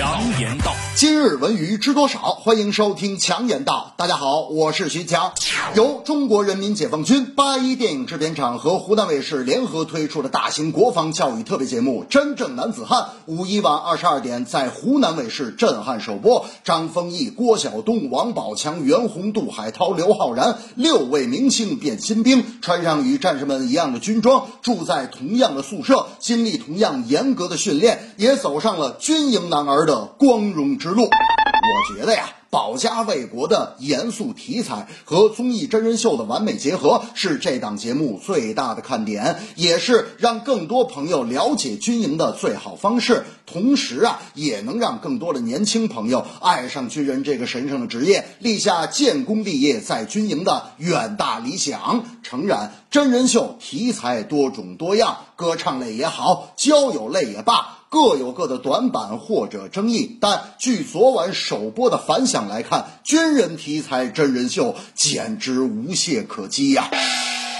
强言道。今日文娱知多少？欢迎收听强言道。大家好，我是徐强。由中国人民解放军八一电影制片厂和湖南卫视联合推出的大型国防教育特别节目《真正男子汉》，五一晚二十二点在湖南卫视震撼首播。张丰毅、郭晓东、王宝强、袁弘、杜海涛、刘昊然六位明星变新兵，穿上与战士们一样的军装，住在同样的宿舍，经历同样严格的训练，也走上了军营男儿的的光荣之路。我觉得呀。保家卫国的严肃题材和综艺真人秀的完美结合，是这档节目最大的看点，也是让更多朋友了解军营的最好方式。同时啊，也能让更多的年轻朋友爱上军人这个神圣的职业，立下建功立业在军营的远大理想。诚然，真人秀题材多种多样，歌唱类也好，交友类也罢。各有各的短板或者争议，但据昨晚首播的反响来看，军人题材真人秀简直无懈可击呀！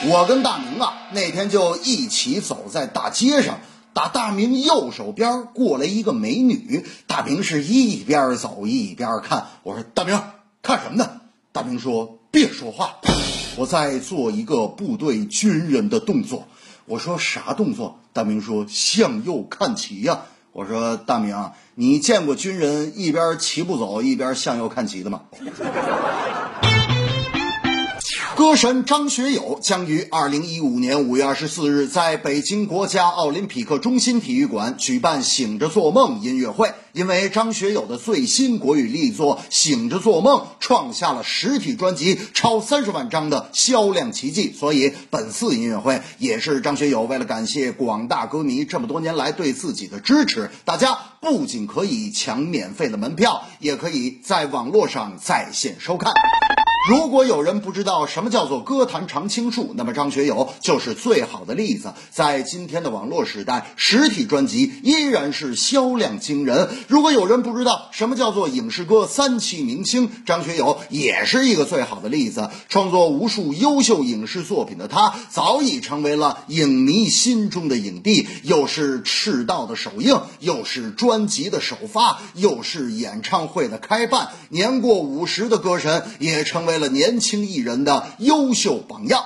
我跟大明啊，那天就一起走在大街上，打大明右手边过来一个美女，大明是一边走一边看。我说：“大明，看什么呢？”大明说：“别说话，我在做一个部队军人的动作。”我说啥动作？大明说向右看齐呀。我说大明，你见过军人一边齐步走一边向右看齐的吗？歌神张学友将于二零一五年五月二十四日在北京国家奥林匹克中心体育馆举办《醒着做梦》音乐会。因为张学友的最新国语力作《醒着做梦》创下了实体专辑超三十万张的销量奇迹，所以本次音乐会也是张学友为了感谢广大歌迷这么多年来对自己的支持。大家不仅可以抢免费的门票，也可以在网络上在线收看。如果有人不知道什么叫做歌坛常青树，那么张学友就是最好的例子。在今天的网络时代，实体专辑依然是销量惊人。如果有人不知道什么叫做影视歌三栖明星，张学友也是一个最好的例子。创作无数优秀影视作品的他，早已成为了影迷心中的影帝。又是赤道的首映，又是专辑的首发，又是演唱会的开办。年过五十的歌神，也成为。为了年轻艺人的优秀榜样，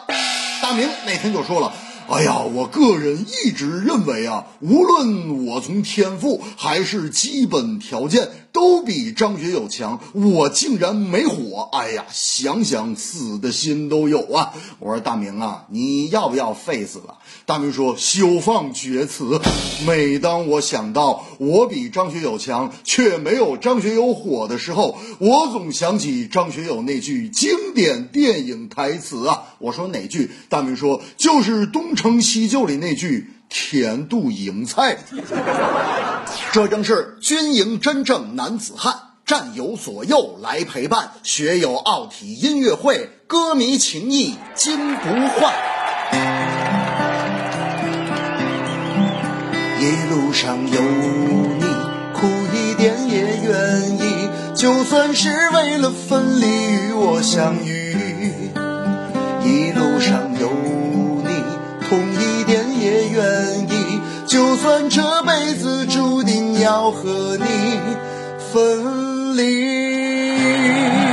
大明那天就说了：“哎呀，我个人一直认为啊，无论我从天赋还是基本条件。”都比张学友强，我竟然没火！哎呀，想想死的心都有啊！我说大明啊，你要不要 face 了？大明说休放厥词。每当我想到我比张学友强，却没有张学友火的时候，我总想起张学友那句经典电影台词啊！我说哪句？大明说就是《东成西就》里那句。甜度营菜，这正是军营真正男子汉，战友左右来陪伴，学友奥体音乐会，歌迷情谊金不换。一路上有你，苦一点也愿意，就算是为了分离与我相遇。就算这辈子注定要和你分离。